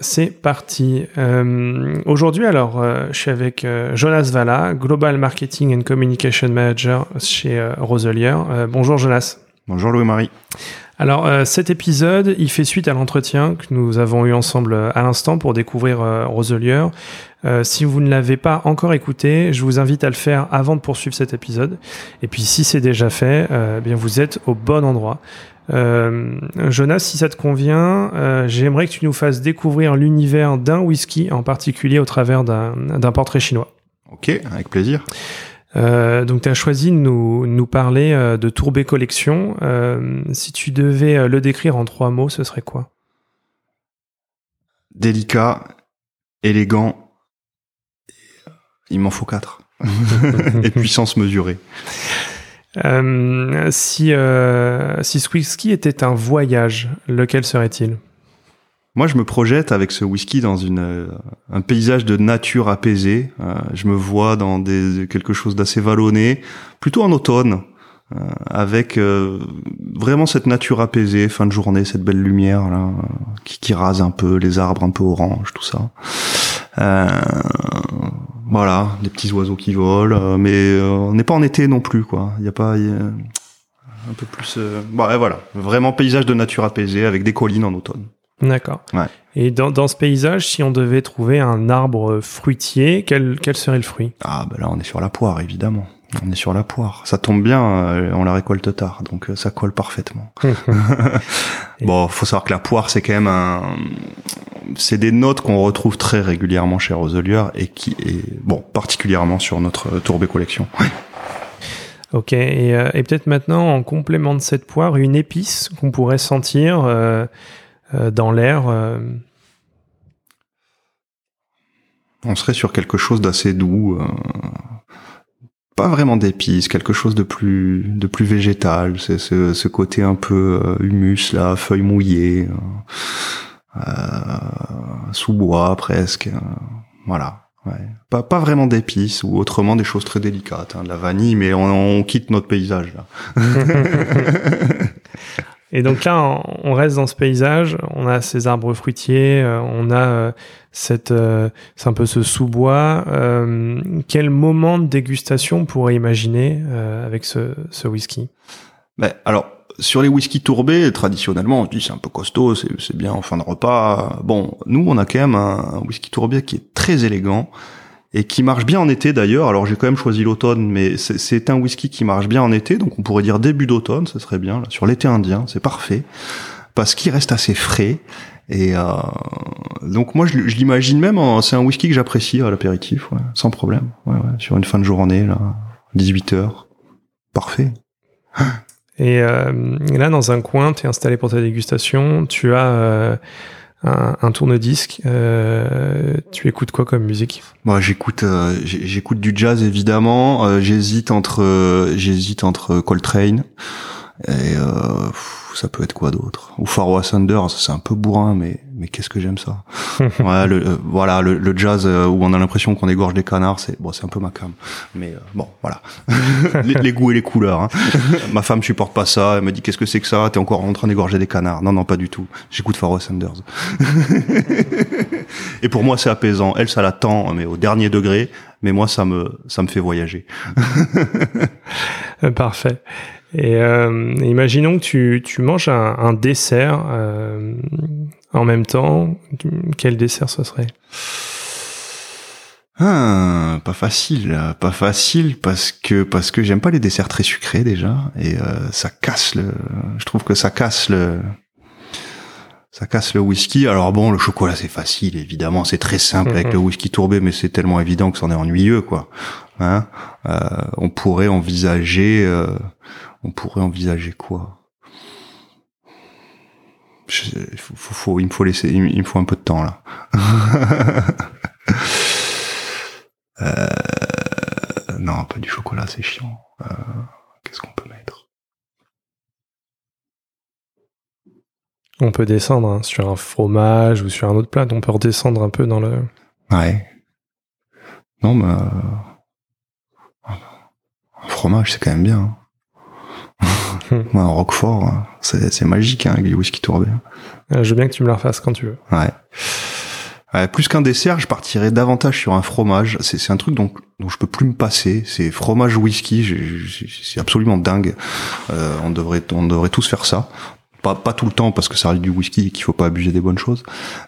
C'est parti. Euh, Aujourd'hui, alors, euh, je suis avec euh, Jonas Valla, Global Marketing and Communication Manager chez euh, Roselier. Euh, bonjour Jonas. Bonjour Louis-Marie. Alors, euh, cet épisode, il fait suite à l'entretien que nous avons eu ensemble à l'instant pour découvrir Roselier. si vous ne l'avez pas encore écouté, je vous invite à le faire avant de poursuivre cet épisode. Et puis, si c'est déjà fait, eh bien, vous êtes au bon endroit. Euh, Jonas, si ça te convient, euh, j'aimerais que tu nous fasses découvrir l'univers d'un whisky en particulier au travers d'un portrait chinois. Ok, avec plaisir. Euh, donc tu as choisi de nous, nous parler de Tourbé Collection. Si tu devais le décrire en trois mots, ce serait quoi? Délicat, élégant, il m'en faut quatre. et puissance mesurée. Euh, si, euh, si ce whisky était un voyage, lequel serait-il? Moi, je me projette avec ce whisky dans une, euh, un paysage de nature apaisée. Je me vois dans des, quelque chose d'assez vallonné, plutôt en automne, avec vraiment cette nature apaisée, fin de journée, cette belle lumière là, qui, qui rase un peu, les arbres un peu orange, tout ça. Voilà, des petits oiseaux qui volent, euh, mais euh, on n'est pas en été non plus, quoi. Il n'y a pas un peu plus. Euh... Bon, voilà, vraiment paysage de nature apaisée avec des collines en automne. D'accord. Ouais. Et dans, dans ce paysage, si on devait trouver un arbre fruitier, quel, quel serait le fruit? Ah, ben là, on est sur la poire, évidemment. On est sur la poire. Ça tombe bien, euh, on la récolte tard, donc euh, ça colle parfaitement. bon, faut savoir que la poire, c'est quand même un, c'est des notes qu'on retrouve très régulièrement chez Roselier et qui est bon, particulièrement sur notre Tourbé collection. Ok, et, euh, et peut-être maintenant, en complément de cette poire, une épice qu'on pourrait sentir euh, euh, dans l'air. On serait sur quelque chose d'assez doux pas vraiment d'épices, quelque chose de plus de plus végétal. C'est ce, ce, côté un peu euh, humus là, feuilles mouillées, euh, euh sous bois presque. Euh, voilà. Ouais. Pas, pas vraiment d'épices ou autrement des choses très délicates, hein, de la vanille, mais on, on quitte notre paysage là. Et donc là, on reste dans ce paysage, on a ces arbres fruitiers, on a cette, euh, c'est un peu ce sous-bois. Euh, quel moment de dégustation on pourrait imaginer euh, avec ce, whisky? Ben, Alors, sur les whisky tourbés, traditionnellement, on se dit c'est un peu costaud, c'est bien en fin de repas. Bon, nous, on a quand même un, whisky tourbé qui est très élégant et qui marche bien en été d'ailleurs. Alors j'ai quand même choisi l'automne, mais c'est un whisky qui marche bien en été, donc on pourrait dire début d'automne, ce serait bien. Là, sur l'été indien, c'est parfait parce qu'il reste assez frais et euh, donc moi je, l'imagine même, c'est un whisky que j'apprécie à l'apéritif, ouais, sans problème. Ouais, ouais, sur une fin de journée, là, 18 heures, parfait. Et euh, là, dans un coin, tu es installé pour ta dégustation, tu as euh, un, un tourne-disque. Euh, tu écoutes quoi comme musique? Moi, j'écoute, euh, j'écoute du jazz évidemment. Euh, j'hésite entre, j'hésite entre Coltrane et ça peut être quoi d'autre? Ou Pharaoh Sanders, c'est un peu bourrin, mais mais qu'est-ce que j'aime ça? ouais, le, euh, voilà, le, le jazz euh, où on a l'impression qu'on égorge des canards, c'est bon, c'est un peu ma cam. Mais euh, bon, voilà, les, les, goûts et les couleurs. Hein. ma femme supporte pas ça. Elle me dit qu'est-ce que c'est que ça? T'es encore en train d'égorger des canards Non, non, pas du tout. J'écoute Pharaoh Sanders. et pour moi, c'est apaisant. Elle, ça l'attend, mais au dernier degré. Mais moi, ça me ça me fait voyager. Parfait. Et euh, imaginons que tu, tu manges un, un dessert euh, en même temps. Quel dessert ce serait? Ah, pas facile, pas facile parce que parce que j'aime pas les desserts très sucrés déjà et euh, ça casse le. Je trouve que ça casse le ça casse le whisky. Alors bon, le chocolat c'est facile, évidemment, c'est très simple avec le whisky tourbé, mais c'est tellement évident que c'en est ennuyeux, quoi. Hein? Euh, on pourrait envisager, euh, on pourrait envisager quoi? Il, faut, il me faut laisser, il me faut un peu de temps là. euh, non, pas du chocolat, c'est chiant. Euh, Qu'est-ce qu'on peut mettre? On peut descendre hein, sur un fromage ou sur un autre plat. On peut redescendre un peu dans le. Ouais. Non, mais euh, un fromage, c'est quand même bien. Hein. un roquefort, hein, c'est magique hein, avec du whisky tourbé. Euh, je veux bien que tu me la refasses quand tu veux. Ouais plus qu'un dessert, je partirais davantage sur un fromage. C'est un truc dont, dont je peux plus me passer. C'est fromage whisky. C'est absolument dingue. Euh, on devrait on devrait tous faire ça. Pas, pas tout le temps parce que ça reste du whisky et qu'il faut pas abuser des bonnes choses.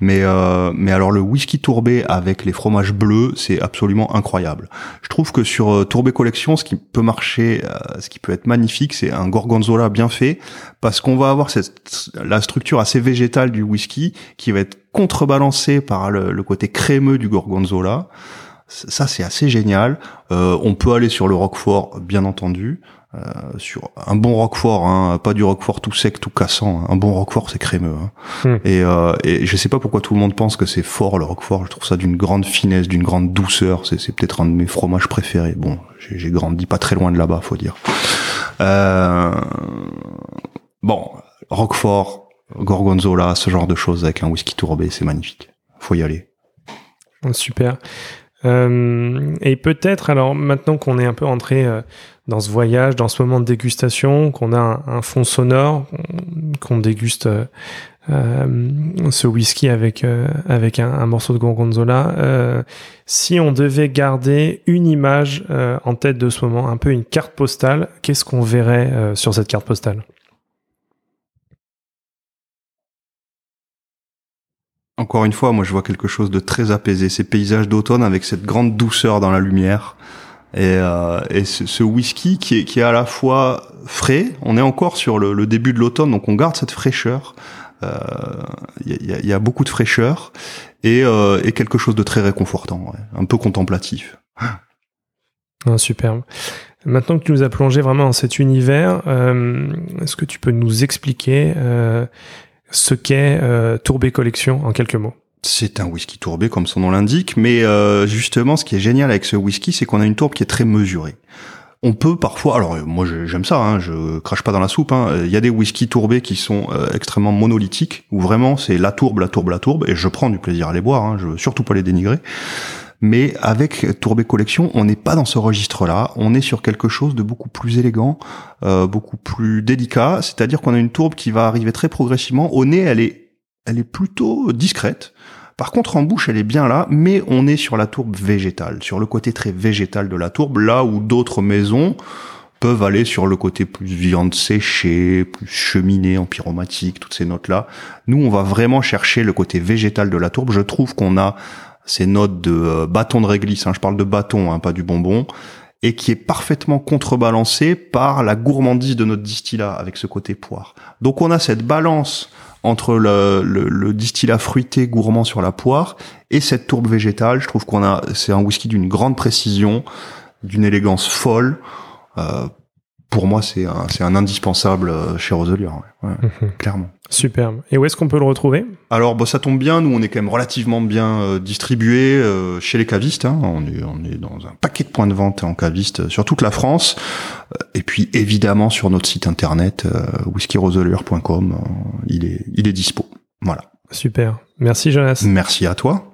Mais euh, mais alors le whisky tourbé avec les fromages bleus, c'est absolument incroyable. Je trouve que sur euh, Tourbé Collection, ce qui peut marcher, euh, ce qui peut être magnifique, c'est un gorgonzola bien fait parce qu'on va avoir cette la structure assez végétale du whisky qui va être contrebalancée par le, le côté crémeux du gorgonzola. Ça, c'est assez génial. Euh, on peut aller sur le Roquefort, bien entendu. Euh, sur un bon roquefort, hein, pas du roquefort tout sec, tout cassant. Hein. Un bon roquefort, c'est crémeux. Hein. Hmm. Et, euh, et je sais pas pourquoi tout le monde pense que c'est fort le roquefort. Je trouve ça d'une grande finesse, d'une grande douceur. C'est, peut-être un de mes fromages préférés. Bon, j'ai, grandi pas très loin de là-bas, faut dire. Euh, bon, roquefort, gorgonzola, ce genre de choses avec un whisky tourbé, c'est magnifique. Faut y aller. Super. Euh, et peut-être, alors maintenant qu'on est un peu entré euh, dans ce voyage, dans ce moment de dégustation, qu'on a un, fond sonore, qu'on déguste euh, ce whisky avec avec un, morceau de gorgonzola, si on devait garder une image en tête de ce moment, un peu une carte postale, qu'est-ce qu'on verrait sur cette carte postale? Encore une fois, moi je vois quelque chose de très apaisé, ces paysages d'automne avec cette grande douceur dans la lumière. Et, euh, ce, whisky qui est, à la fois frais, on est encore sur le, début de l'automne, donc on garde cette fraîcheur. Il euh, y, a, beaucoup de fraîcheur et, euh, quelque chose de très réconfortant, un peu contemplatif. Ah, superbe. Maintenant que tu nous as plongé vraiment dans cet univers, est-ce que tu peux nous expliquer ce qu'est euh, Tourbé Collection en quelques mots. C'est un whisky tourbé comme son nom l'indique, mais euh, justement ce qui est génial avec ce whisky, c'est qu'on a une tourbe qui est très mesurée. On peut parfois, alors moi j'aime ça, hein, je crache pas dans la soupe. Hein, il y a des whisky tourbés qui sont euh, extrêmement monolithiques, où vraiment c'est la tourbe, la tourbe, la tourbe, et je prends du plaisir à les boire. Hein, je veux surtout pas les dénigrer. Mais avec Tourbé Collection, on n'est pas dans ce registre-là. On est sur quelque chose de beaucoup plus élégant, euh, beaucoup plus délicat. C'est-à-dire qu'on a une tourbe qui va arriver très progressivement. Au nez, elle est, elle est plutôt discrète. Par contre, en bouche, elle est bien là, mais on est sur la tourbe végétale, sur le côté très végétal de la tourbe, là où d'autres maisons peuvent aller sur le côté plus viande séchée, plus cheminée, pyromatique, toutes ces notes-là. Nous, on va vraiment chercher le côté végétal de la tourbe. Je trouve qu'on a ces notes de euh, bâton de réglisse, hein, je parle de bâton, hein, pas du bonbon, et qui est parfaitement contrebalancé par la gourmandise de notre distillat avec ce côté poire. Donc on a cette balance entre le, le, distillat fruité gourmand sur la poire et cette tourbe végétale. Je trouve qu'on a, c'est un whisky d'une grande précision, d'une élégance folle. Euh, pour moi, c'est un, c'est un indispensable euh, chez Roselier, ouais, mhm. clairement. Superbe. Et où est-ce qu'on peut le retrouver? Alors, bah, ça tombe bien. Nous, on est quand même relativement bien euh, distribué euh, chez les cavistes. Hein. On, est, on est dans un paquet de points de vente en caviste sur toute la France. et puis, évidemment, sur notre site internet, whiskyroselure.com, il, est, il est dispo. Voilà. Super. Merci, Jonas. Merci à toi.